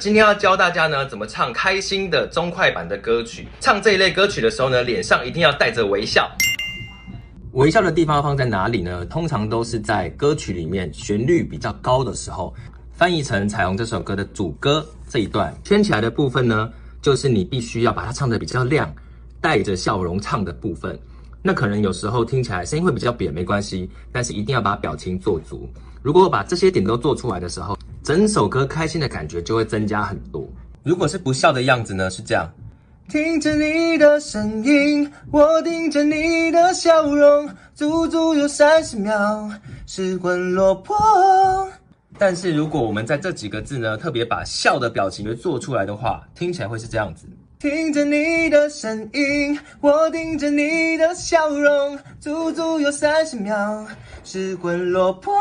今天要教大家呢，怎么唱开心的中快板的歌曲。唱这一类歌曲的时候呢，脸上一定要带着微笑。微笑的地方放在哪里呢？通常都是在歌曲里面旋律比较高的时候。翻译成《彩虹》这首歌的主歌这一段圈起来的部分呢，就是你必须要把它唱得比较亮，带着笑容唱的部分。那可能有时候听起来声音会比较扁，没关系，但是一定要把表情做足。如果把这些点都做出来的时候，整首歌开心的感觉就会增加很多。如果是不笑的样子呢，是这样。听着你的声音，我盯着你的笑容，足足有三十秒，失魂落魄。但是如果我们在这几个字呢，特别把笑的表情做出来的话，听起来会是这样子。听着你的声音，我盯着你的笑容，足足有三十秒，失魂落魄。